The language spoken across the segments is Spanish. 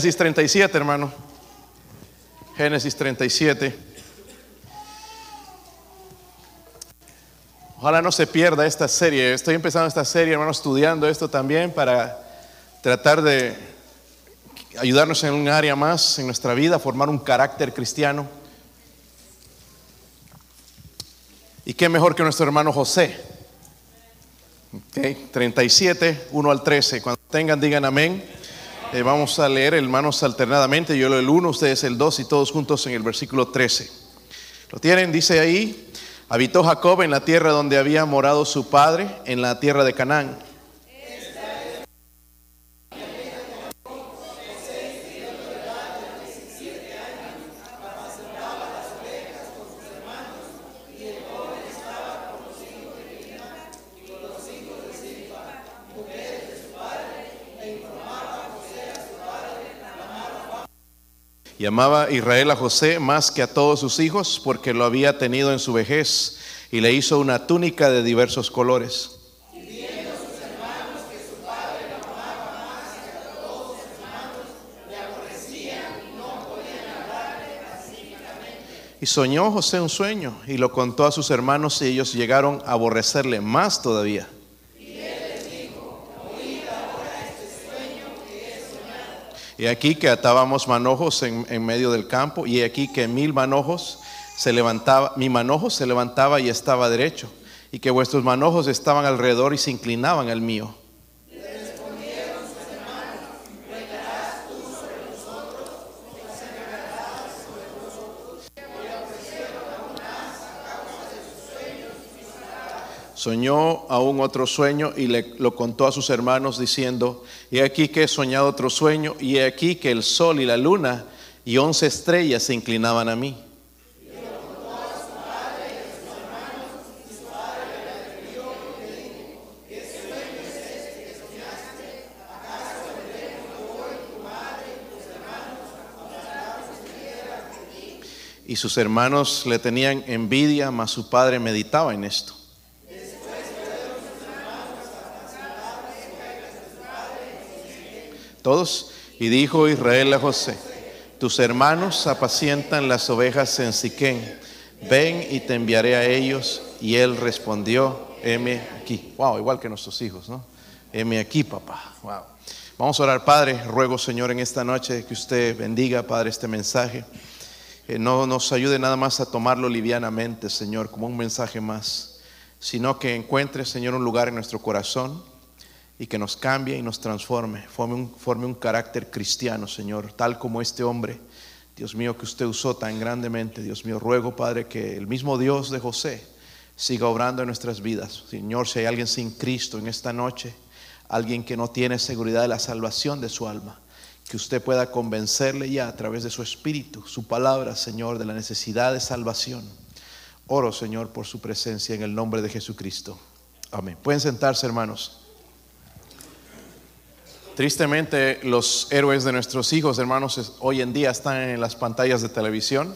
Génesis 37, hermano. Génesis 37. Ojalá no se pierda esta serie. Estoy empezando esta serie, hermano, estudiando esto también para tratar de ayudarnos en un área más en nuestra vida, formar un carácter cristiano. Y qué mejor que nuestro hermano José. Okay, 37, 1 al 13. Cuando tengan, digan amén. Eh, vamos a leer, hermanos, alternadamente. Yo leo el 1, ustedes el 2 y todos juntos en el versículo 13. ¿Lo tienen? Dice ahí, habitó Jacob en la tierra donde había morado su padre, en la tierra de Canaán. Y amaba Israel a José más que a todos sus hijos porque lo había tenido en su vejez y le hizo una túnica de diversos colores. Y soñó José un sueño y lo contó a sus hermanos y ellos llegaron a aborrecerle más todavía. Y aquí que atábamos manojos en, en, medio del campo, y aquí que mil manojos se levantaba, mi manojo se levantaba y estaba derecho, y que vuestros manojos estaban alrededor y se inclinaban al mío. Soñó aún otro sueño y le, lo contó a sus hermanos diciendo, he aquí que he soñado otro sueño y he aquí que el sol y la luna y once estrellas se inclinaban a mí. Y sus hermanos le tenían envidia, mas su padre meditaba en esto. Todos. Y dijo Israel a José, tus hermanos apacientan las ovejas en Siquén, ven y te enviaré a ellos. Y él respondió, heme aquí. Wow, igual que nuestros hijos, ¿no? Heme aquí, papá. Wow. Vamos a orar, Padre. Ruego, Señor, en esta noche que usted bendiga, Padre, este mensaje. Que no nos ayude nada más a tomarlo livianamente, Señor, como un mensaje más, sino que encuentre, Señor, un lugar en nuestro corazón y que nos cambie y nos transforme, forme un, forme un carácter cristiano, Señor, tal como este hombre, Dios mío, que usted usó tan grandemente, Dios mío, ruego, Padre, que el mismo Dios de José siga obrando en nuestras vidas. Señor, si hay alguien sin Cristo en esta noche, alguien que no tiene seguridad de la salvación de su alma, que usted pueda convencerle ya a través de su espíritu, su palabra, Señor, de la necesidad de salvación. Oro, Señor, por su presencia en el nombre de Jesucristo. Amén. Pueden sentarse, hermanos. Tristemente, los héroes de nuestros hijos, hermanos, hoy en día están en las pantallas de televisión,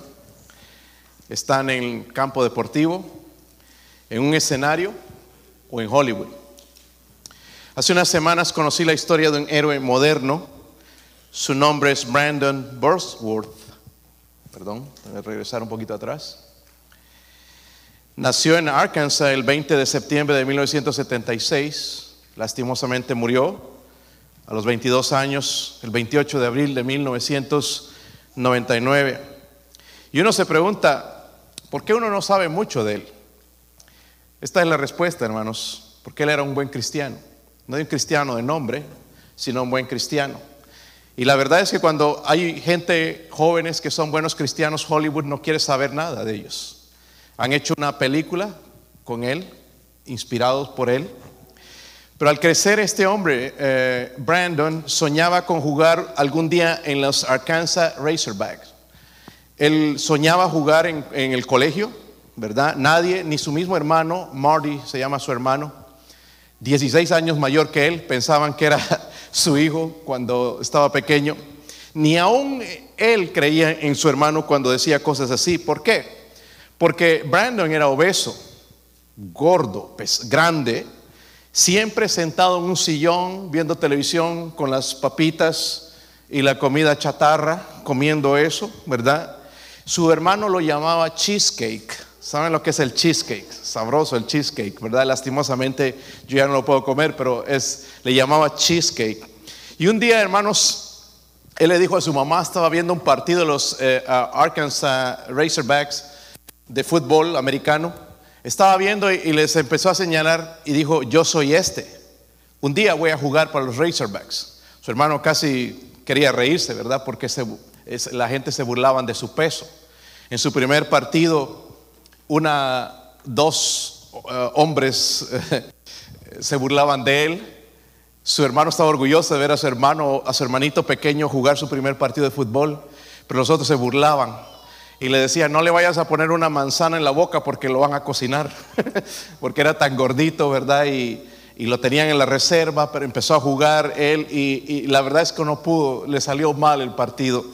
están en el campo deportivo, en un escenario o en Hollywood. Hace unas semanas conocí la historia de un héroe moderno. Su nombre es Brandon Burstworth. Perdón, voy a regresar un poquito atrás. Nació en Arkansas el 20 de septiembre de 1976. Lastimosamente murió a los 22 años, el 28 de abril de 1999. Y uno se pregunta, ¿por qué uno no sabe mucho de él? Esta es la respuesta, hermanos, porque él era un buen cristiano. No un cristiano de nombre, sino un buen cristiano. Y la verdad es que cuando hay gente jóvenes que son buenos cristianos, Hollywood no quiere saber nada de ellos. Han hecho una película con él, inspirados por él, pero al crecer este hombre, eh, Brandon, soñaba con jugar algún día en los Arkansas Razorbacks. Él soñaba jugar en, en, el colegio, ¿verdad? Nadie, ni su mismo hermano, Marty se llama su hermano, 16 años mayor que él, pensaban que era su hijo cuando estaba pequeño. Ni aún él creía en su hermano cuando decía cosas así. ¿Por qué? Porque Brandon era obeso, gordo, grande, siempre sentado en un sillón viendo televisión con las papitas y la comida chatarra, comiendo eso, ¿verdad? Su hermano lo llamaba cheesecake. ¿Saben lo que es el cheesecake? Sabroso el cheesecake, ¿verdad? Lastimosamente yo ya no lo puedo comer, pero es, le llamaba cheesecake. Y un día, hermanos, él le dijo a su mamá, estaba viendo un partido de los eh, Arkansas Razorbacks de fútbol americano. Estaba viendo y, les empezó a señalar y dijo, yo soy este. Un día voy a jugar para los Razorbacks. Su hermano casi quería reírse, ¿verdad? Porque la gente se burlaban de su peso. En su primer partido una, dos eh, hombres se burlaban de él. Su hermano estaba orgulloso de ver a su hermano, a su hermanito pequeño jugar su primer partido de fútbol, pero los otros se burlaban y le decían, no le vayas a poner una manzana en la boca porque lo van a cocinar, porque era tan gordito, ¿verdad? Y, lo tenían en la reserva, pero empezó a jugar él y, y la verdad es que no pudo, le salió mal el partido.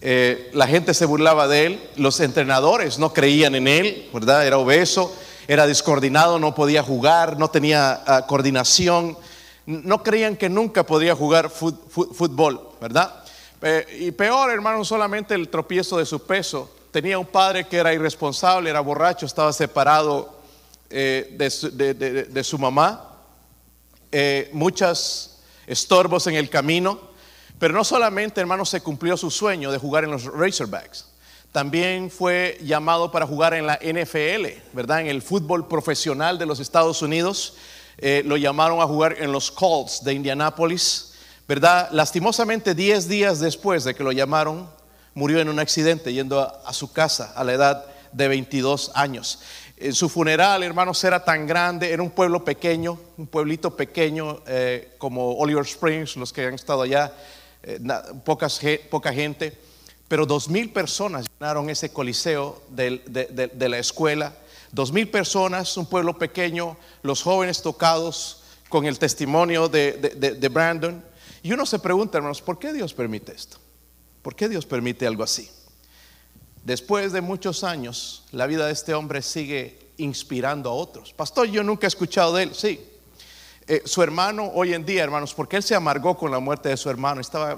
Eh, la gente se burlaba de él, los entrenadores no creían en él, ¿verdad? Era obeso, era descoordinado, no podía jugar, no tenía ah, coordinación, no creían que nunca podía jugar fútbol, ¿verdad? y peor, hermano, solamente el tropiezo de su peso. Tenía un padre que era irresponsable, era borracho, estaba separado eh, de, su, mamá, eh, muchos estorbos en el camino pero no solamente, hermano, se cumplió su sueño de jugar en los Razorbacks, también fue llamado para jugar en la NFL, ¿verdad? En el fútbol profesional de los Estados Unidos. Eh, lo llamaron a jugar en los Colts de Indianápolis, ¿verdad? Lastimosamente, 10 días después de que lo llamaron, murió en un accidente yendo a, su casa a la edad de 22 años. En su funeral, hermanos, era tan grande, era un pueblo pequeño, un pueblito pequeño eh, como Oliver Springs, los que han estado allá, eh, poca gente, pero dos mil personas llenaron ese coliseo de, la escuela. Dos mil personas, un pueblo pequeño, los jóvenes tocados con el testimonio de, Brandon. Y uno se pregunta, hermanos, ¿por qué Dios permite esto? ¿Por qué Dios permite algo así? Después de muchos años, la vida de este hombre sigue inspirando a otros. Pastor, yo nunca he escuchado de él, sí, eh, su hermano hoy en día, hermanos, porque él se amargó con la muerte de su hermano, estaba,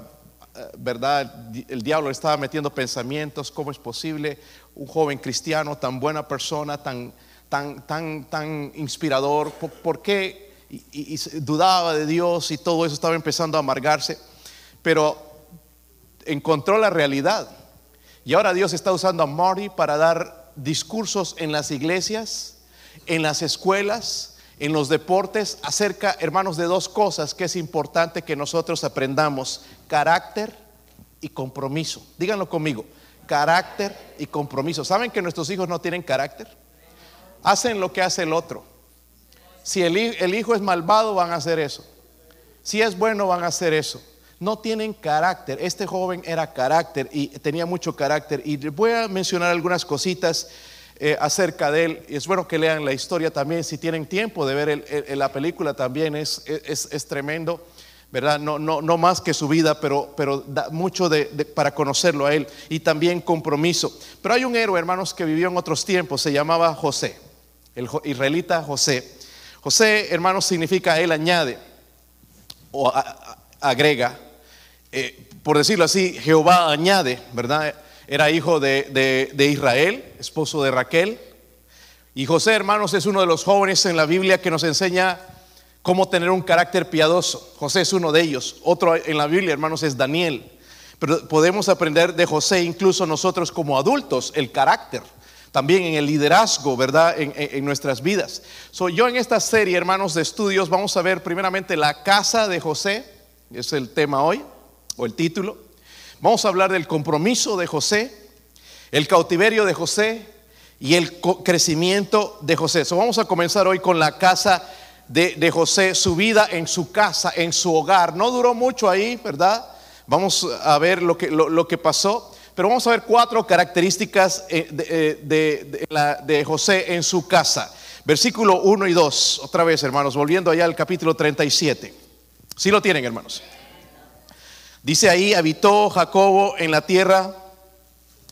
eh, ¿verdad? El diablo estaba metiendo pensamientos, ¿cómo es posible un joven cristiano, tan buena persona, tan, tan, tan, tan inspirador? ¿Por, qué? Y, dudaba de Dios y todo eso estaba empezando a amargarse, pero encontró la realidad. Y ahora Dios está usando a Marty para dar discursos en las iglesias, en las escuelas, en los deportes acerca, hermanos, de dos cosas que es importante que nosotros aprendamos, carácter y compromiso. Díganlo conmigo, carácter y compromiso. ¿Saben que nuestros hijos no tienen carácter? Hacen lo que hace el otro. Si el, el hijo es malvado, van a hacer eso. Si es bueno, van a hacer eso. No tienen carácter. Este joven era carácter y tenía mucho carácter. Y voy a mencionar algunas cositas eh, acerca de él. Es bueno que lean la historia también, si tienen tiempo de ver la película también, es, es, tremendo, ¿verdad? No, no, no, más que su vida, pero, pero da mucho de, para conocerlo a él y también compromiso. Pero hay un héroe, hermanos, que vivió en otros tiempos, se llamaba José, el israelita José. José, hermanos, significa él añade o agrega. Eh, por decirlo así, Jehová añade, ¿verdad? era hijo de, Israel, esposo de Raquel. Y José, hermanos, es uno de los jóvenes en la Biblia que nos enseña cómo tener un carácter piadoso. José es uno de ellos. Otro en la Biblia, hermanos, es Daniel. Pero podemos aprender de José incluso nosotros como adultos, el carácter. También en el liderazgo, ¿verdad? En, nuestras vidas. Soy yo en esta serie, hermanos, de estudios, vamos a ver primeramente la casa de José, es el tema hoy, o el título. Vamos a hablar del compromiso de José, el cautiverio de José y el crecimiento de José. vamos a comenzar hoy con la casa de, José, su vida en su casa, en su hogar. No duró mucho ahí, ¿verdad? Vamos a ver lo que, lo, que pasó. Pero vamos a ver cuatro características eh, eh, de, de, José en su casa. Versículo 1 y 2. Otra vez, hermanos, volviendo allá al capítulo 37. Si ¿Sí lo tienen, hermanos. Dice ahí, habitó Jacobo en la tierra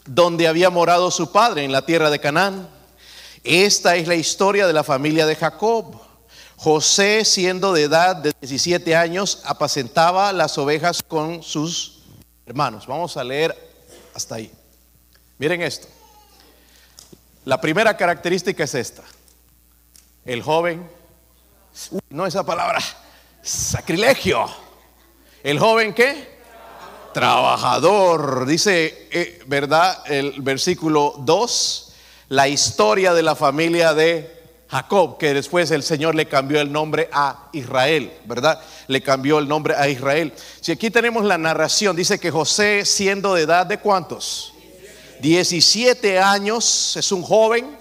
donde había morado su padre, en la tierra de Canaán. Esta es la historia de la familia de Jacob. José, siendo de edad de 17 años, apacentaba las ovejas con sus Hermanos, vamos a leer hasta ahí. Miren esto. La primera característica es esta. El joven, no esa palabra, sacrilegio. El joven qué? Trabajador. Dice, eh, ¿verdad? El versículo 2, la historia de la familia de Jacob, que después el Señor le cambió el nombre a Israel, ¿verdad? Le cambió el nombre a Israel. Si aquí tenemos la narración, dice que José, siendo de edad de cuántos? 17 años, es un joven,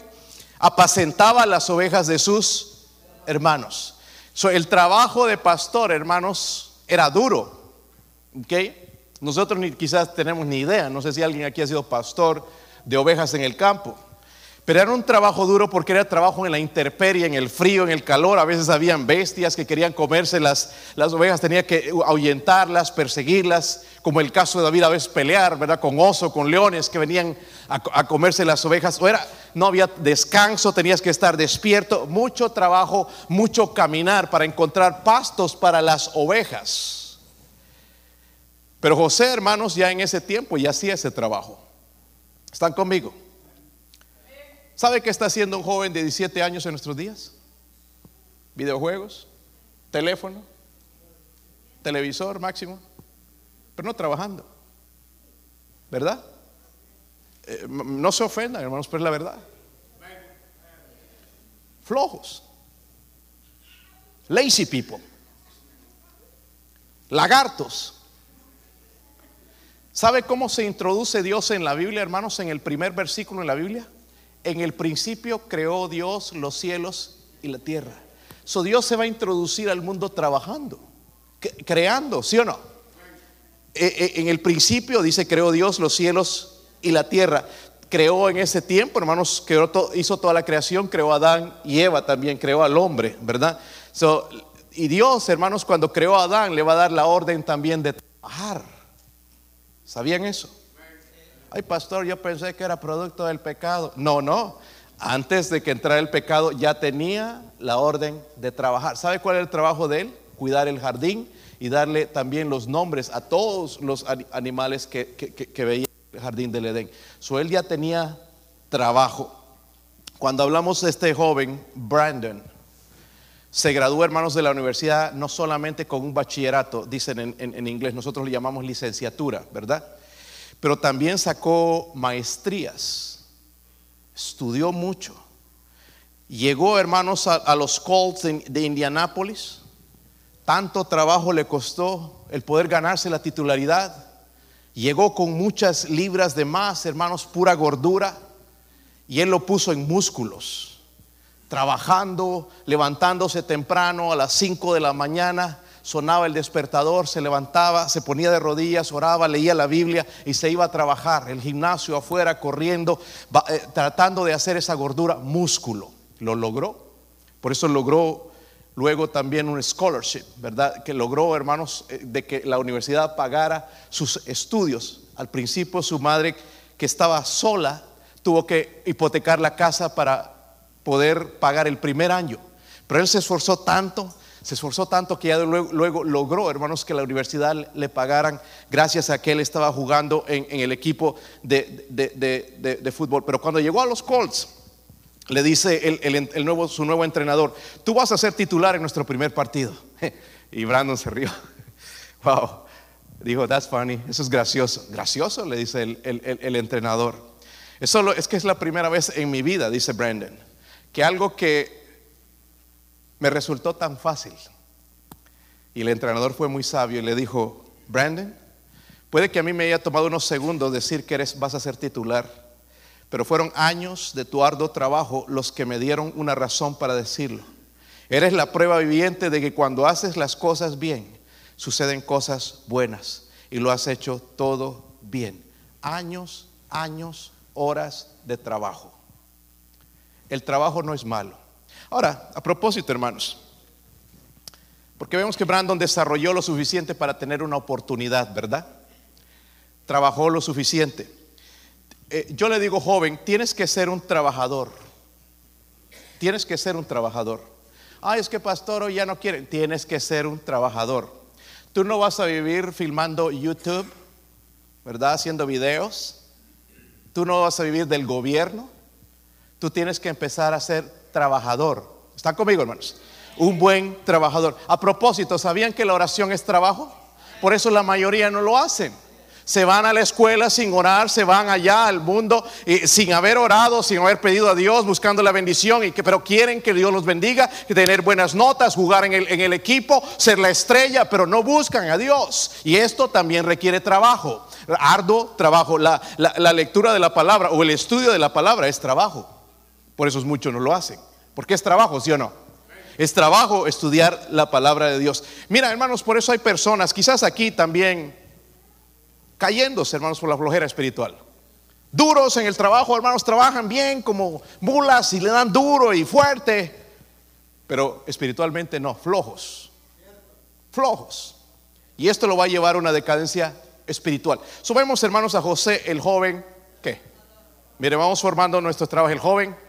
apacentaba las ovejas de sus hermanos. el trabajo de pastor, hermanos, era duro. ¿Ok? Nosotros ni, quizás tenemos ni idea, no sé si alguien aquí ha sido pastor de ovejas en el campo. Pero era un trabajo duro porque era trabajo en la intemperie, en el frío, en el calor. A veces habían bestias que querían comerse las, ovejas, tenía que ahuyentarlas, perseguirlas, como el caso de David a veces pelear, ¿verdad? Con oso, con leones que venían a, comerse las ovejas. O era, no había descanso, tenías que estar despierto. Mucho trabajo, mucho caminar para encontrar pastos para las ovejas. Pero José, hermanos, ya en ese tiempo ya hacía ese trabajo. ¿Están conmigo? ¿Sabe qué está haciendo un joven de 17 años en nuestros días? Videojuegos, teléfono, televisor máximo, pero no trabajando. ¿Verdad? Eh, no se ofendan, hermanos, pero es la verdad. Flojos. Lazy people. Lagartos. ¿Sabe cómo se introduce Dios en la Biblia, hermanos, en el primer versículo en la Biblia? En el principio creó Dios los cielos y la tierra. So Dios se va a introducir al mundo trabajando, creando, ¿sí o no? E, e, en el principio dice creó Dios los cielos y la tierra. Creó en ese tiempo, hermanos, hizo toda la creación, creó a Adán y Eva también, creó al hombre, ¿verdad? y Dios, hermanos, cuando creó a Adán, le va a dar la orden también de trabajar. ¿Sabían eso? ay pastor, yo pensé que era producto del pecado. No, no. Antes de que entrara el pecado ya tenía la orden de trabajar. ¿Sabe cuál era el trabajo de él? Cuidar el jardín y darle también los nombres a todos los animales que, veía en el jardín del Edén. So él ya tenía trabajo. Cuando hablamos de este joven, Brandon, se graduó, hermanos, de la universidad no solamente con un bachillerato, dicen en, en inglés, nosotros le llamamos licenciatura, ¿verdad? pero también sacó maestrías, estudió mucho. Llegó, hermanos, a, los Colts de, de Indianápolis. Tanto trabajo le costó el poder ganarse la titularidad. Llegó con muchas libras de más, hermanos, pura gordura. Y él lo puso en músculos, trabajando, levantándose temprano a las 5 de la mañana sonaba el despertador, se levantaba, se ponía de rodillas, oraba, leía la Biblia y se iba a trabajar. El gimnasio afuera, corriendo, eh, tratando de hacer esa gordura músculo. Lo logró. Por eso logró luego también un scholarship, ¿verdad? Que logró, hermanos, eh, de que la universidad pagara sus estudios. Al principio su madre, que estaba sola, tuvo que hipotecar la casa para poder pagar el primer año. Pero él se esforzó tanto se esforzó tanto que ya luego, logró, hermanos, que la universidad le pagaran gracias a que él estaba jugando en, el equipo de, fútbol. Pero cuando llegó a los Colts, le dice el, nuevo, su nuevo entrenador, tú vas a ser titular en nuestro primer partido. Y Brandon se rió. Wow. Dijo, that's funny, eso es gracioso. Gracioso, le dice el, entrenador. Eso es que es la primera vez en mi vida, dice Brandon, que algo que me resultó tan fácil. Y el entrenador fue muy sabio y le dijo, Brandon, puede que a mí me haya tomado unos segundos decir que eres, vas a ser titular, pero fueron años de tu arduo trabajo los que me dieron una razón para decirlo. Eres la prueba viviente de que cuando haces las cosas bien, suceden cosas buenas y lo has hecho todo bien. Años, años, horas de trabajo. El trabajo no es malo. Ahora, a propósito, hermanos, porque vemos que Brandon desarrolló lo suficiente para tener una oportunidad, ¿verdad? Trabajó lo suficiente. Eh, yo le digo, joven, tienes que ser un trabajador. Tienes que ser un trabajador. Ay, es que pastor hoy ya no quiere. Tienes que ser un trabajador. Tú no vas a vivir filmando YouTube ¿verdad? Haciendo videos. Tú no vas a vivir del gobierno. Tú tienes que empezar a ser trabajador. ¿Están conmigo, hermanos? Un buen trabajador. A propósito, ¿sabían que la oración es trabajo? Por eso la mayoría no lo hacen se van a la escuela sin orar, se van allá al mundo sin haber orado, sin haber pedido a Dios, buscando la bendición, y que, pero quieren que Dios los bendiga, tener buenas notas, jugar en el, en el equipo, ser la estrella, pero no buscan a Dios. Y esto también requiere trabajo, arduo trabajo. La, la, lectura de la palabra o el estudio de la palabra es trabajo. Por eso muchos no lo hacen. Porque es trabajo, ¿sí o no? Es trabajo estudiar la palabra de Dios. Mira, hermanos, por eso hay personas, quizás aquí también cayéndose, hermanos, por la flojera espiritual. Duros en el trabajo, hermanos, trabajan bien como mulas y le dan duro y fuerte, pero espiritualmente no, flojos. Flojos. Y esto lo va a llevar a una decadencia espiritual. Subemos, hermanos, a José, el joven, ¿qué? Mire, vamos formando nuestro trabajo, el joven.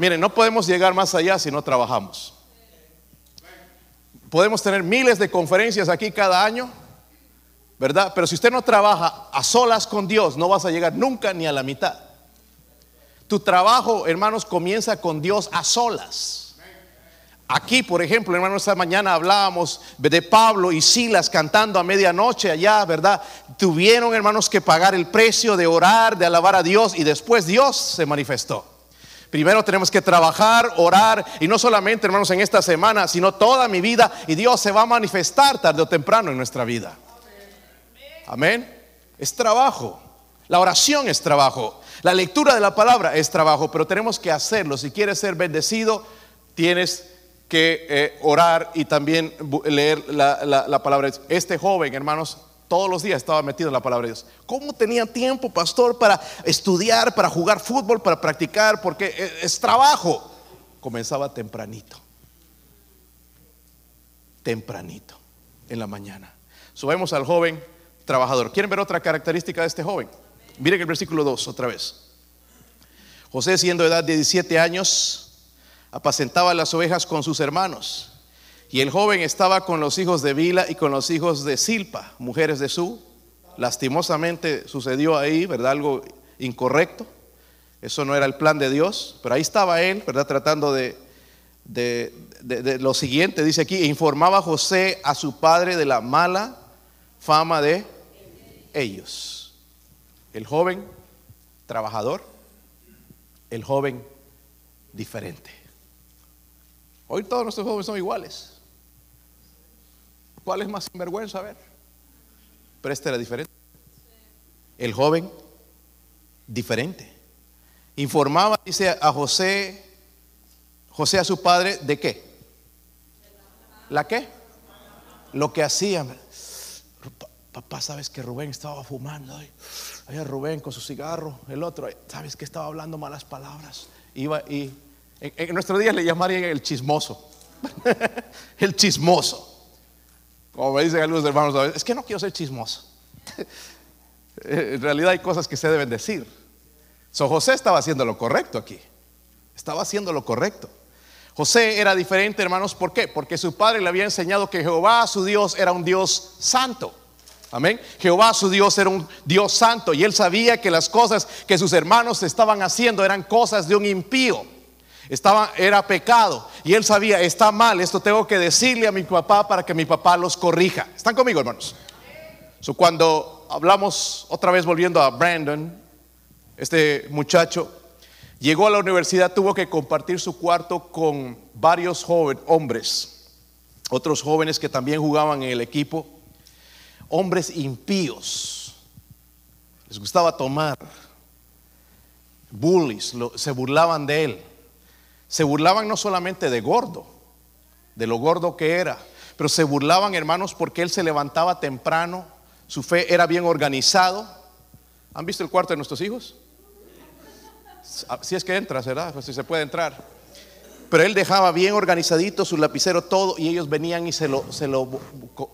Miren, no podemos llegar más allá si no trabajamos. Podemos tener miles de conferencias aquí cada año, ¿verdad? Pero si usted no trabaja a solas con Dios, no vas a llegar nunca ni a la mitad. Tu trabajo, hermanos, comienza con Dios a solas. Aquí, por ejemplo, hermanos, esta mañana hablábamos de Pablo y Silas cantando a medianoche allá, ¿verdad? Tuvieron, hermanos, que pagar el precio de orar, de alabar a Dios y después Dios se manifestó. Primero tenemos que trabajar, orar y no solamente, hermanos, en esta semana, sino toda mi vida y Dios se va a manifestar tarde o temprano en nuestra vida. Amén. Es trabajo. La oración es trabajo. La lectura de la palabra es trabajo, pero tenemos que hacerlo. Si quieres ser bendecido, tienes que eh, orar y también leer la, palabra. Este joven, hermanos, todos los días estaba metido en la palabra de Dios. ¿Cómo tenía tiempo, pastor, para estudiar, para jugar fútbol, para practicar? Porque es, es trabajo. Comenzaba tempranito. Tempranito, en la mañana. Subemos al joven trabajador. ¿Quieren ver otra característica de este joven? Miren el versículo 2 otra vez. José, siendo de edad de 17 años, apacentaba las ovejas con sus hermanos. Y el joven estaba con los hijos de Vila y con los hijos de Silpa, mujeres de Su. Lastimosamente sucedió ahí, ¿verdad? Algo incorrecto. Eso no era el plan de Dios, pero ahí estaba él, ¿verdad? Tratando de, de, de lo siguiente, dice aquí, informaba José a su padre de la mala fama de ellos. El joven trabajador, el joven diferente. Hoy todos nuestros jóvenes son iguales. ¿Cuál es más sinvergüenza? A ver. Pero este era diferente. El joven diferente. Informaba, dice a José, José a su padre, ¿de qué? ¿La qué? Lo que hacían papá, sabes que Rubén estaba fumando. Ahí, Rubén con su cigarro, el otro, sabes que estaba hablando malas palabras. Iba y en, nuestro día le llamarían el chismoso. el chismoso. Como me dicen algunos hermanos, es que no quiero ser chismoso. en realidad hay cosas que se deben decir. So José estaba haciendo lo correcto aquí. Estaba haciendo lo correcto. José era diferente, hermanos, ¿por qué? Porque su padre le había enseñado que Jehová, su Dios, era un Dios santo. Amén. Jehová su Dios era un Dios santo y él sabía que las cosas que sus hermanos estaban haciendo eran cosas de un impío. Estaba, era pecado y él sabía, está mal, esto tengo que decirle a mi papá para que mi papá los corrija. ¿Están conmigo, hermanos? cuando hablamos otra vez volviendo a Brandon, este muchacho llegó a la universidad, tuvo que compartir su cuarto con varios jóvenes, hombres, otros jóvenes que también jugaban en el equipo hombres impíos. Les gustaba tomar. Bullies, se burlaban de él. Se burlaban no solamente de gordo, de lo gordo que era, pero se burlaban, hermanos, porque él se levantaba temprano, su fe era bien organizado. ¿Han visto el cuarto de nuestros hijos? Si es que entras, ¿verdad? Pues si se puede entrar. Pero él dejaba bien organizadito su lapicero todo y ellos venían y se lo,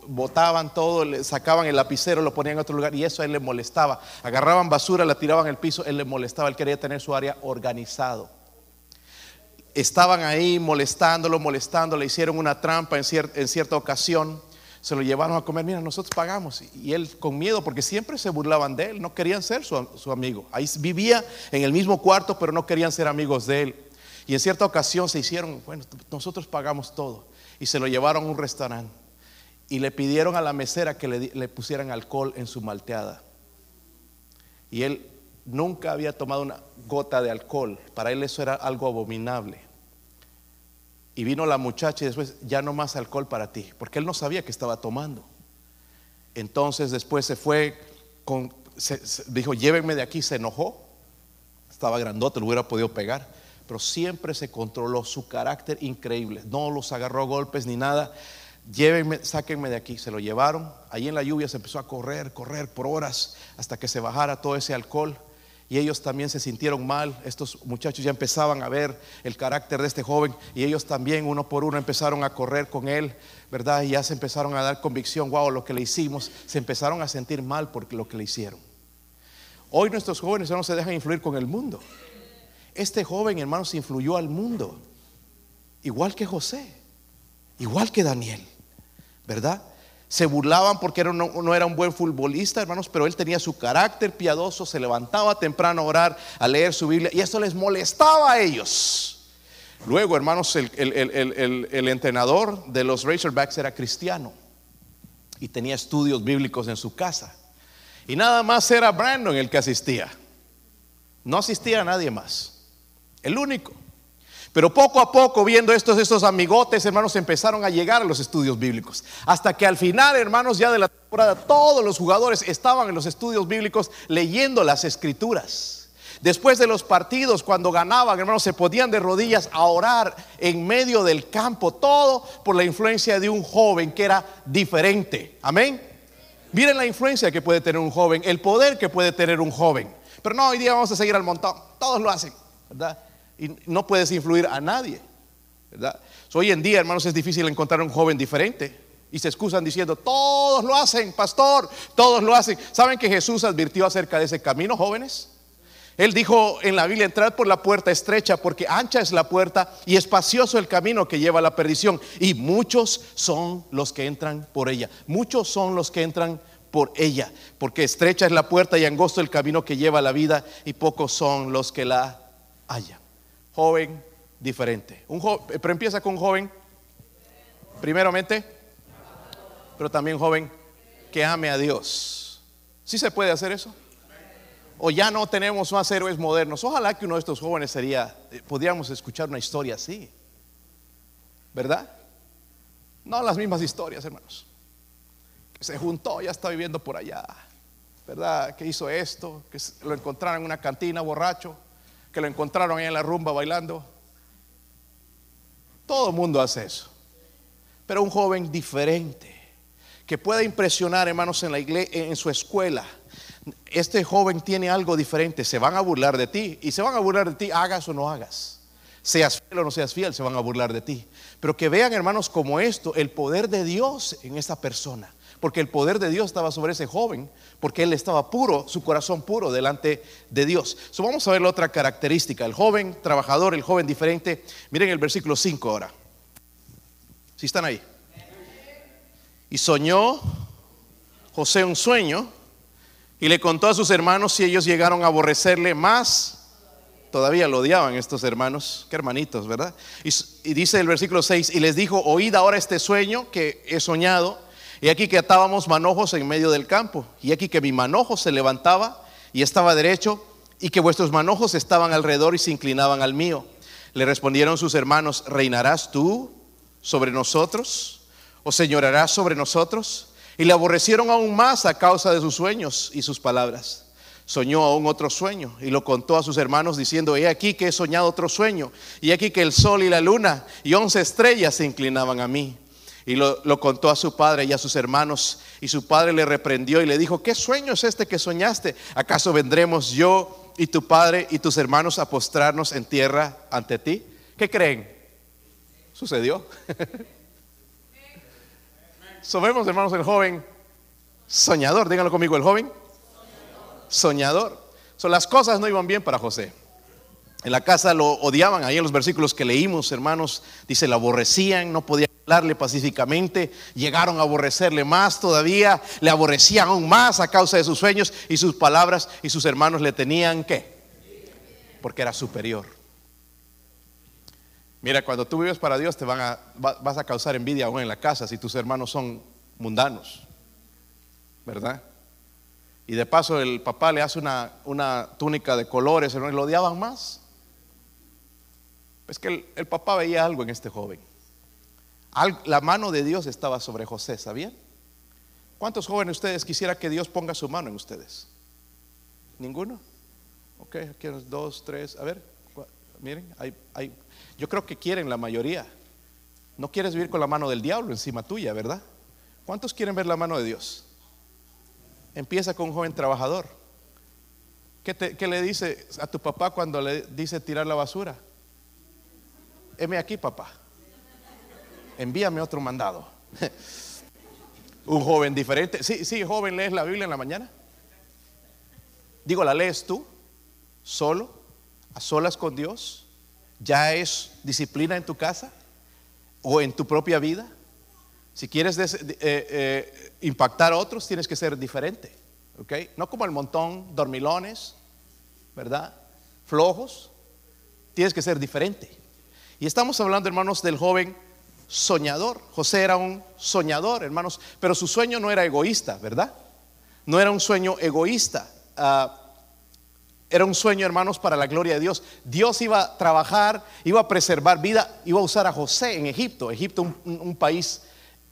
botaban todo, le sacaban el lapicero, lo ponían en otro lugar y eso a él le molestaba. Agarraban basura, la tiraban al piso, él le molestaba, él quería tener su área organizado. Estaban ahí molestándolo, molestándolo, le hicieron una trampa en, cierta ocasión. se lo llevaron a comer, mira, nosotros pagamos. Y él con miedo, porque siempre se burlaban de él, no querían ser su, amigo. Ahí vivía en el mismo cuarto, pero no querían ser amigos de él. Y en cierta ocasión se hicieron, bueno, nosotros pagamos todo. Y se lo llevaron a un restaurante. Y le pidieron a la mesera que le pusieran alcohol en su malteada. Y él nunca había tomado una gota de alcohol. Para él eso era algo abominable. Y vino la muchacha y después, ya no más alcohol para ti, porque él no sabía que estaba tomando. Entonces después se fue, dijo, llévenme de aquí, se enojó. Estaba grandote, lo hubiera podido pegar, pero siempre se controló su carácter increíble. No los agarró golpes ni nada. Llévenme, sáquenme de aquí. Se lo llevaron. Ahí en la lluvia se empezó a correr, correr por horas hasta que se bajara todo ese alcohol y ellos también se sintieron mal. Estos muchachos ya empezaban a ver el carácter de este joven y ellos también uno por uno empezaron a correr con él, ¿verdad? Y ya se empezaron a dar convicción, wow, lo que le hicimos, se empezaron a sentir mal por lo que le hicieron. Hoy nuestros jóvenes ya no se dejan influir con el mundo. Este joven, hermanos, influyó al mundo, igual que José, igual que Daniel, ¿verdad? Se burlaban porque no, era un buen futbolista, hermanos, pero él tenía su carácter piadoso, se levantaba temprano a orar, a leer su Biblia, y esto les molestaba a ellos. Luego, hermanos, el, el entrenador de los Razorbacks era cristiano y tenía estudios bíblicos en su casa. Y nada más era Brandon el que asistía. No asistía a nadie más. El único. Pero poco a poco, viendo estos, estos amigotes, hermanos, empezaron a llegar a los estudios bíblicos. Hasta que al final, hermanos, ya de la temporada, todos los jugadores estaban en los estudios bíblicos leyendo las escrituras. Después de los partidos, cuando ganaban, hermanos, se podían de rodillas a orar en medio del campo. Todo por la influencia de un joven que era diferente. Amén. Miren la influencia que puede tener un joven, el poder que puede tener un joven. Pero no, hoy día vamos a seguir al montón. Todos lo hacen, ¿verdad? Y no puedes influir a nadie. ¿verdad? hoy en día, hermanos, es difícil encontrar un joven diferente. Y se excusan diciendo, todos lo hacen, pastor, todos lo hacen. ¿Saben que Jesús advirtió acerca de ese camino, jóvenes? Él dijo en la Biblia, entrad por la puerta estrecha, porque ancha es la puerta y espacioso el camino que lleva a la perdición. Y muchos son los que entran por ella. Muchos son los que entran por ella, porque estrecha es la puerta y angosto el camino que lleva a la vida, y pocos son los que la hallan joven diferente. Un pero empieza con un joven, primeramente, pero también joven que ame a Dios. ¿Sí se puede hacer eso? O ya no tenemos más héroes modernos. Ojalá que uno de estos jóvenes sería, eh, podríamos escuchar una historia así. ¿Verdad? No las mismas historias, hermanos. Que se juntó, ya está viviendo por allá. ¿Verdad? Que hizo esto, que lo encontraron en una cantina borracho que lo encontraron ahí en la rumba bailando. Todo el mundo hace eso. Pero un joven diferente, que pueda impresionar, hermanos, en la iglesia, en su escuela. Este joven tiene algo diferente. Se van a burlar de ti. Y se van a burlar de ti, hagas o no hagas. Seas fiel o no seas fiel, se van a burlar de ti. Pero que vean, hermanos, como esto, el poder de Dios en esta persona porque el poder de Dios estaba sobre ese joven, porque él estaba puro, su corazón puro delante de Dios. So, vamos a ver la otra característica, el joven trabajador, el joven diferente. Miren el versículo 5 ahora. Si están ahí. Y soñó José un sueño y le contó a sus hermanos si ellos llegaron a aborrecerle más. Todavía lo odiaban estos hermanos, qué hermanitos, ¿verdad? Y, y dice el versículo 6, y les dijo, oíd ahora este sueño que he soñado y aquí que atábamos manojos en medio del campo. Y aquí que mi manojo se levantaba y estaba derecho, y que vuestros manojos estaban alrededor y se inclinaban al mío. Le respondieron sus hermanos, ¿reinarás tú sobre nosotros? ¿O señorarás sobre nosotros? Y le aborrecieron aún más a causa de sus sueños y sus palabras. Soñó aún otro sueño y lo contó a sus hermanos diciendo, he aquí que he soñado otro sueño, y aquí que el sol y la luna y once estrellas se inclinaban a mí. Y lo, contó a su padre y a sus hermanos. Y su padre le reprendió y le dijo, ¿qué sueño es este que soñaste? ¿Acaso vendremos yo y tu padre y tus hermanos a postrarnos en tierra ante ti? ¿Qué creen? Sucedió. Somos hermanos, el joven soñador. Díganlo conmigo, el joven soñador. Son las cosas no iban bien para José. En la casa lo odiaban, ahí en los versículos que leímos, hermanos, dice, lo aborrecían, no podía hablarle pacíficamente, llegaron a aborrecerle más todavía, le aborrecían aún más a causa de sus sueños y sus palabras y sus hermanos le tenían que, porque era superior. Mira, cuando tú vives para Dios te van a, vas a causar envidia aún en la casa si tus hermanos son mundanos, ¿verdad? Y de paso el papá le hace una, una túnica de colores, y lo odiaban más. Es que el, papá veía algo en este joven. La mano de Dios estaba sobre José, ¿sabían? ¿Cuántos jóvenes ustedes quisiera que Dios ponga su mano en ustedes? ¿Ninguno? Ok, aquí dos, tres, a ver, miren, hay, hay, yo creo que quieren la mayoría. No quieres vivir con la mano del diablo encima tuya, ¿verdad? ¿Cuántos quieren ver la mano de Dios? Empieza con un joven trabajador. ¿Qué, le dice a tu papá cuando le dice tirar la basura? Heme aquí, papá. Envíame otro mandado. un joven diferente. Sí, sí, joven, lees la Biblia en la mañana. Digo, ¿la lees tú? ¿Solo? ¿A solas con Dios? ¿Ya es disciplina en tu casa? ¿O en tu propia vida? Si quieres eh, eh, impactar a otros, tienes que ser diferente. ¿ok? No como el montón, dormilones, ¿verdad? Flojos. Tienes que ser diferente. Y estamos hablando, hermanos, del joven soñador. José era un soñador, hermanos, pero su sueño no era egoísta, ¿verdad? No era un sueño egoísta. Ah, era un sueño, hermanos, para la gloria de Dios. Dios iba a trabajar, iba a preservar vida, iba a usar a José en Egipto. Egipto, un país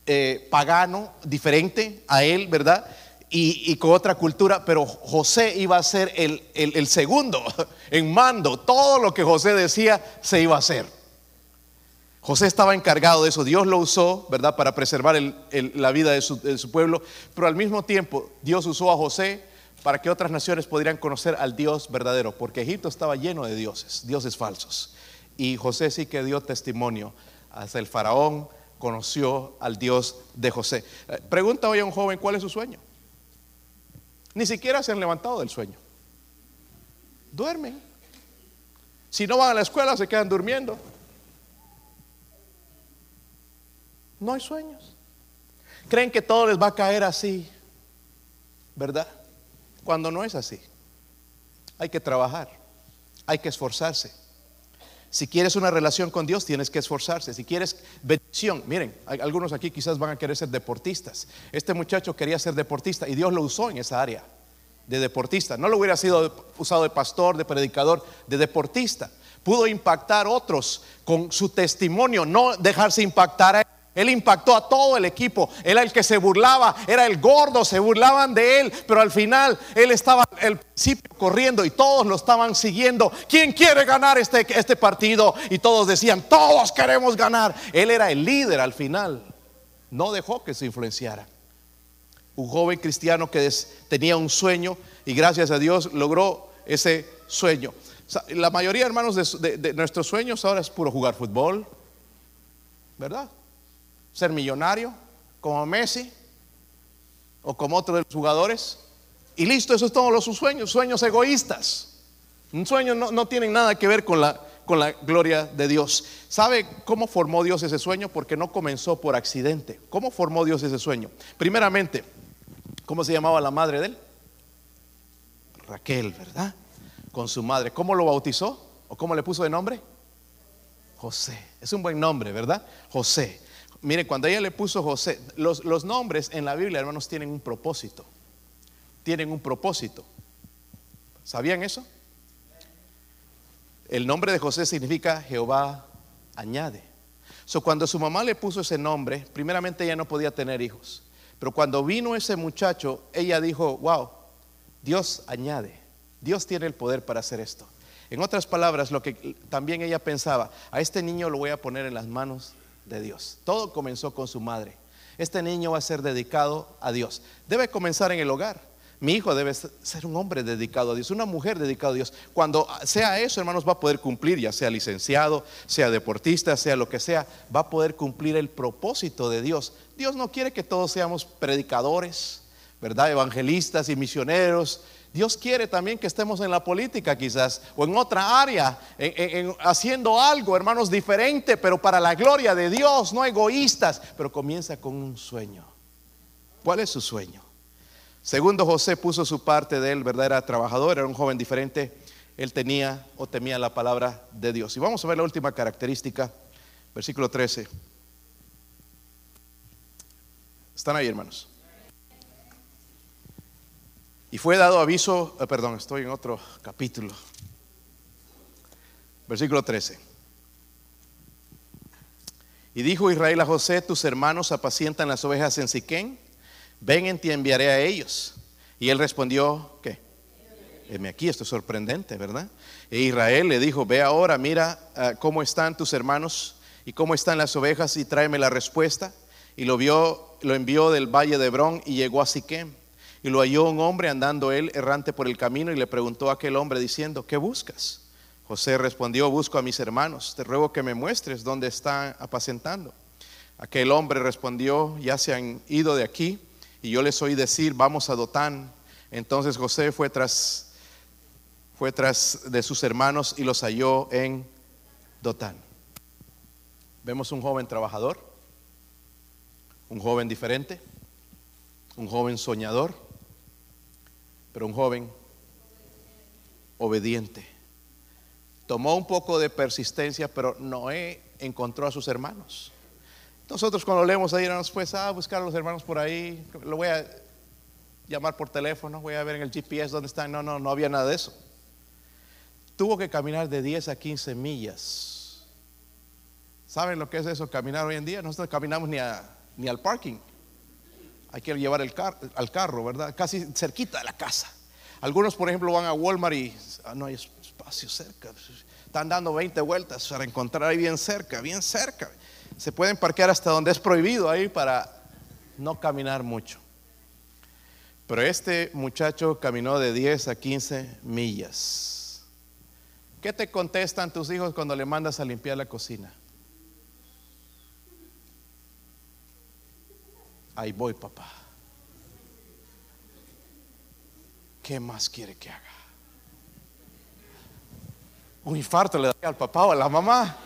eh, pagano, diferente a él, ¿verdad? Y, con otra cultura, pero José iba a ser el, segundo en mando. Todo lo que José decía se iba a hacer. José estaba encargado de eso. Dios lo usó, ¿verdad?, para preservar la vida de su, de su, pueblo. Pero al mismo tiempo, Dios usó a José para que otras naciones pudieran conocer al Dios verdadero. Porque Egipto estaba lleno de dioses, dioses falsos. Y José sí que dio testimonio hasta el faraón, conoció al Dios de José. Eh, pregunta hoy a un joven cuál es su sueño. Ni siquiera se han levantado del sueño. Duermen. Si no van a la escuela, se quedan durmiendo. No hay sueños. Creen que todo les va a caer así, ¿verdad? Cuando no es así. Hay que trabajar, hay que esforzarse. Si quieres una relación con Dios, tienes que esforzarse. Si quieres bendición, miren, algunos aquí quizás van a querer ser deportistas. Este muchacho quería ser deportista y Dios lo usó en esa área de deportista. No lo hubiera sido usado de pastor, de predicador, de deportista. Pudo impactar a otros con su testimonio, no dejarse impactar a él impactó a todo el equipo. Era el que se burlaba, era el gordo, se burlaban de él, pero al final él estaba el principio corriendo y todos lo estaban siguiendo. ¿Quién quiere ganar este, este partido? Y todos decían, todos queremos ganar. Él era el líder al final. No dejó que se influenciara. Un joven cristiano que tenía un sueño y gracias a Dios logró ese sueño. la mayoría, hermanos, de nuestros sueños ahora es puro jugar fútbol, ¿verdad? Ser millonario como Messi o como otro de los jugadores. Y listo, eso es todos los sueños, sueños egoístas. Un sueño no, no tiene nada que ver con la, con la gloria de Dios. ¿Sabe cómo formó Dios ese sueño? Porque no comenzó por accidente. ¿Cómo formó Dios ese sueño? Primeramente, ¿cómo se llamaba la madre de él? Raquel, ¿verdad? Con su madre. ¿Cómo lo bautizó? ¿O cómo le puso de nombre? José. Es un buen nombre, ¿verdad? José. Mire, cuando ella le puso José, los, nombres en la Biblia, hermanos, tienen un propósito. Tienen un propósito. ¿Sabían eso? El nombre de José significa Jehová añade. So, cuando su mamá le puso ese nombre, primeramente ella no podía tener hijos. Pero cuando vino ese muchacho, ella dijo, wow, Dios añade. Dios tiene el poder para hacer esto. En otras palabras, lo que también ella pensaba, a este niño lo voy a poner en las manos de Dios. Todo comenzó con su madre. Este niño va a ser dedicado a Dios. Debe comenzar en el hogar. Mi hijo debe ser un hombre dedicado a Dios, una mujer dedicada a Dios. Cuando sea eso, hermanos, va a poder cumplir, ya sea licenciado, sea deportista, sea lo que sea, va a poder cumplir el propósito de Dios. Dios no quiere que todos seamos predicadores, ¿verdad? Evangelistas y misioneros. Dios quiere también que estemos en la política quizás o en otra área, haciendo algo, hermanos, diferente, pero para la gloria de Dios, no egoístas. Pero comienza con un sueño. ¿Cuál es su sueño? Segundo, José puso su parte de él, ¿verdad? Era trabajador, era un joven diferente. Él tenía o temía la palabra de Dios. Y vamos a ver la última característica, versículo 13. ¿Están ahí, hermanos? Y fue dado aviso, eh, perdón, estoy en otro capítulo. Versículo 13. Y dijo Israel a José, tus hermanos apacientan las ovejas en Siquén, ven en ti enviaré a ellos. Y él respondió, ¿qué? Heme aquí, esto es sorprendente, ¿verdad? E Israel le dijo, ve ahora, mira ah, cómo están tus hermanos y cómo están las ovejas y tráeme la respuesta. Y lo vio, lo envió del valle de Hebrón y llegó a Siquem. Y lo halló un hombre andando él errante por el camino y le preguntó a aquel hombre diciendo, ¿qué buscas? José respondió, busco a mis hermanos, te ruego que me muestres dónde están apacentando. Aquel hombre respondió, ya se han ido de aquí y yo les oí decir, vamos a Dotán. Entonces José fue tras, fue tras de sus hermanos y los halló en Dotán. Vemos un joven trabajador, un joven diferente, un joven soñador, pero un joven obediente. Tomó un poco de persistencia, pero Noé encontró a sus hermanos. Nosotros cuando leemos ahí, nos pues a buscar a los hermanos por ahí, lo voy a llamar por teléfono, voy a ver en el GPS dónde están. No, no, no había nada de eso. Tuvo que caminar de 10 a 15 millas. ¿Saben lo que es eso, caminar hoy en día? Nosotros caminamos ni, ni al parking hay que llevar el al carro, ¿verdad? Casi cerquita de la casa. Algunos, por ejemplo, van a Walmart y ah, no hay espacio cerca. Están dando 20 vueltas para encontrar ahí bien cerca, bien cerca. Se pueden parquear hasta donde es prohibido ahí para no caminar mucho. Pero este muchacho caminó de 10 a 15 millas. ¿Qué te contestan tus hijos cuando le mandas a limpiar la cocina? Ahí voy, papá. ¿Qué más quiere que haga? Un infarto le da al papá o a la mamá.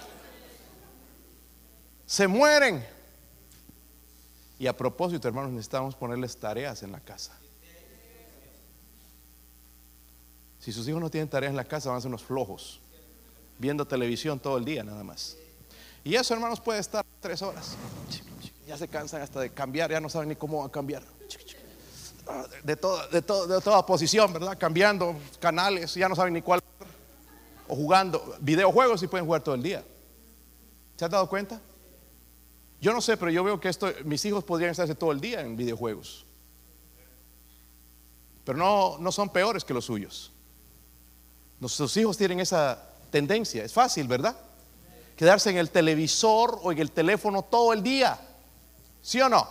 Se mueren. Y a propósito, hermanos, necesitamos ponerles tareas en la casa. Si sus hijos no tienen tareas en la casa, van a ser unos flojos, viendo televisión todo el día nada más. Y eso, hermanos, puede estar tres horas ya se cansan hasta de cambiar, ya no saben ni cómo cambiar. De, todo, de, todo, de toda posición, ¿verdad? Cambiando canales, ya no saben ni cuál. O jugando videojuegos y pueden jugar todo el día. ¿Se han dado cuenta? Yo no sé, pero yo veo que esto, mis hijos podrían estarse todo el día en videojuegos. Pero no, no son peores que los suyos. Nuestros hijos tienen esa tendencia. Es fácil, ¿verdad? Quedarse en el televisor o en el teléfono todo el día. ¿Sí o no?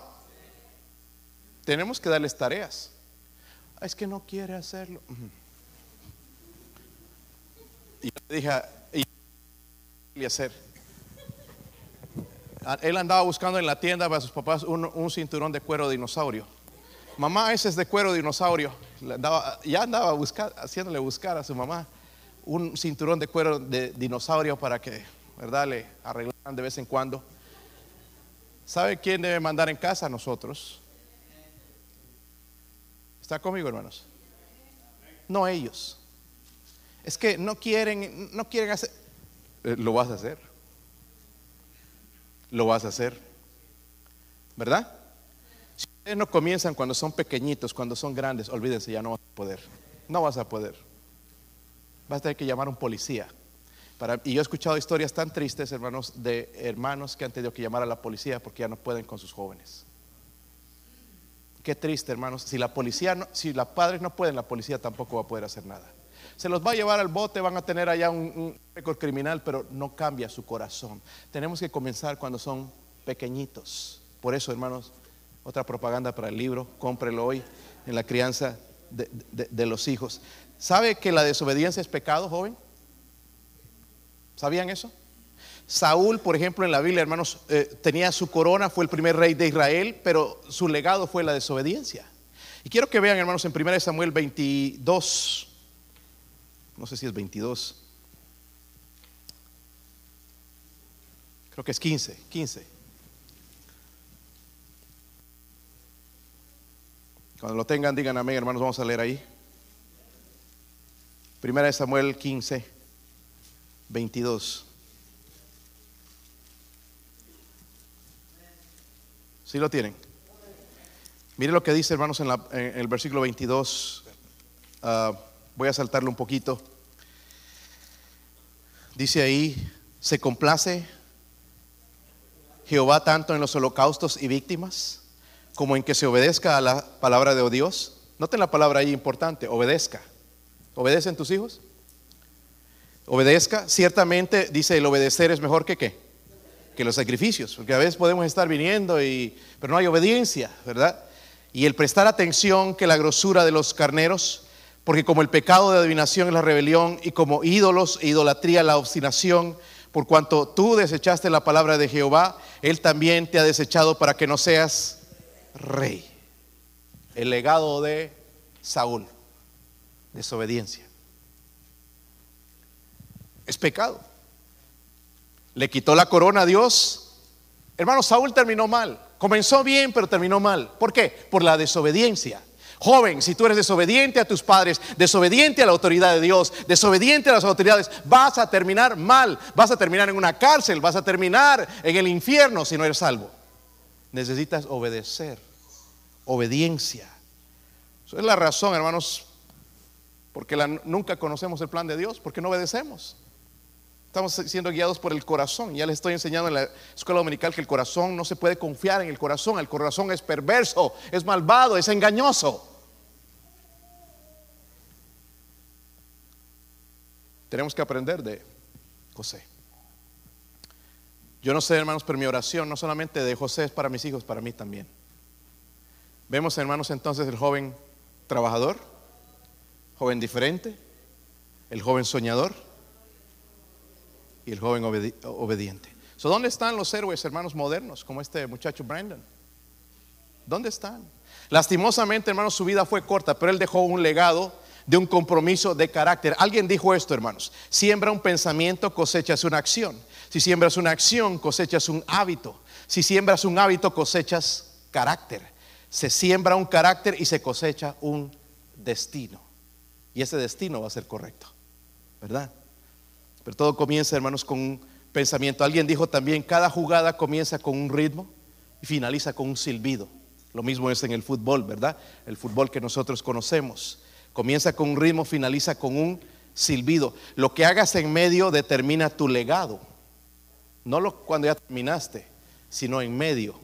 Tenemos que darles tareas. Es que no quiere hacerlo. Y yo le dije, ¿y hacer? Ah, él andaba buscando en la tienda para sus papás un, cinturón de cuero dinosaurio. Mamá, ese es de cuero dinosaurio. ya andaba buscar, haciéndole buscar a su mamá un cinturón de cuero de dinosaurio para que, ¿verdad?, le arreglaran de vez en cuando. ¿Sabe quién debe mandar en casa? Nosotros. ¿Está conmigo, hermanos? No ellos. Es que no quieren, no quieren hacer. Eh, lo vas a hacer. Lo vas a hacer. ¿Verdad? Si ustedes no comienzan cuando son pequeñitos, cuando son grandes, olvídense, ya no vas a poder. No vas a poder. Vas a tener que llamar a un policía y yo he escuchado historias tan tristes, hermanos, de hermanos que han tenido que llamar a la policía porque ya no pueden con sus jóvenes. Qué triste, hermanos. Si la policía, no, si los padres no pueden, la policía tampoco va a poder hacer nada. Se los va a llevar al bote, van a tener allá un, récord criminal, pero no cambia su corazón. Tenemos que comenzar cuando son pequeñitos. Por eso, hermanos, otra propaganda para el libro, cómprelo hoy en la crianza de los hijos. ¿Sabe que la desobediencia es pecado, joven? ¿Sabían eso? Saúl, por ejemplo, en la Biblia, hermanos, eh, tenía su corona, fue el primer rey de Israel, pero su legado fue la desobediencia. Y quiero que vean, hermanos, en 1 Samuel 22, no sé si es 22, creo que es 15, 15. Cuando lo tengan, digan amén, hermanos, vamos a leer ahí. Primera de Samuel 15, 22. ¿Sí lo tienen? Mire lo que dice, hermanos, en, el versículo 22. Ah, voy a saltarlo un poquito. Dice ahí, se complace Jehová tanto en los holocaustos y víctimas como en que se obedezca a la palabra de Dios. Noten la palabra ahí importante, obedezca. ¿Obedecen tus hijos? Obedezca. Ciertamente dice el obedecer es mejor que qué? Que los sacrificios. Porque a veces podemos estar viniendo y, pero no hay obediencia, ¿verdad? Y el prestar atención que la grosura de los carneros, porque como el pecado de adivinación es la rebelión y como ídolos e idolatría la obstinación, por cuanto tú desechaste la palabra de Jehová, Él también te ha desechado para que no seas rey. El legado de Saúl, desobediencia. Es pecado. Le quitó la corona a Dios. Hermano, Saúl terminó mal. Comenzó bien, pero terminó mal. ¿Por qué? Por la desobediencia. Joven, si tú eres desobediente a tus padres, desobediente a la autoridad de Dios, desobediente a las autoridades, vas a terminar mal, vas a terminar en una cárcel, vas a terminar en el infierno si no eres salvo. Necesitas obedecer obediencia. Esa es la razón, hermanos, porque nunca conocemos el plan de Dios, porque no obedecemos. Estamos siendo guiados por el corazón. Ya les estoy enseñando en la escuela dominical que el corazón no se puede confiar en el corazón. El corazón es perverso, es malvado, es engañoso. Tenemos que aprender de José. Yo no sé, hermanos, pero mi oración no solamente de José es para mis hijos, para mí también. Vemos, hermanos, entonces el joven trabajador, joven diferente, el joven soñador y el joven obediente. ¿Dónde están los héroes, hermanos, modernos, como este muchacho Brandon? ¿Dónde están? Lastimosamente, hermanos, su vida fue corta, pero él dejó un legado de un compromiso de carácter. Alguien dijo esto, hermanos, siembra un pensamiento, cosechas una acción. Si siembras una acción, cosechas un hábito. Si siembras un hábito, cosechas carácter se siembra un carácter y se cosecha un destino. Y ese destino va a ser correcto, ¿verdad? Pero todo comienza, hermanos, con un pensamiento. Alguien dijo también, cada jugada comienza con un ritmo y finaliza con un silbido. Lo mismo es en el fútbol, ¿verdad? El fútbol que nosotros conocemos. Comienza con un ritmo, finaliza con un silbido. Lo que hagas en medio determina tu legado. No lo, cuando ya terminaste, sino en medio,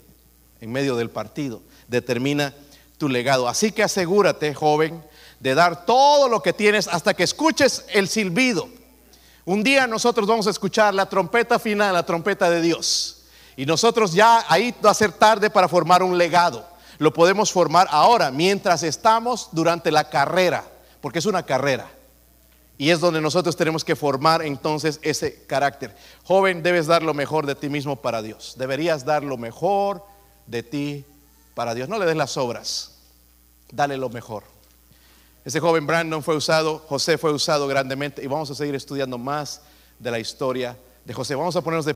en medio del partido determina tu legado. Así que asegúrate, joven, de dar todo lo que tienes hasta que escuches el silbido. Un día nosotros vamos a escuchar la trompeta final, la trompeta de Dios. Y nosotros ya ahí va a ser tarde para formar un legado. Lo podemos formar ahora, mientras estamos durante la carrera, porque es una carrera. Y es donde nosotros tenemos que formar entonces ese carácter. Joven, debes dar lo mejor de ti mismo para Dios. Deberías dar lo mejor de ti para Dios. No le des las obras, dale lo mejor. Ese joven Brandon fue usado, José fue usado grandemente y vamos a seguir estudiando más de la historia de José. Vamos a ponernos de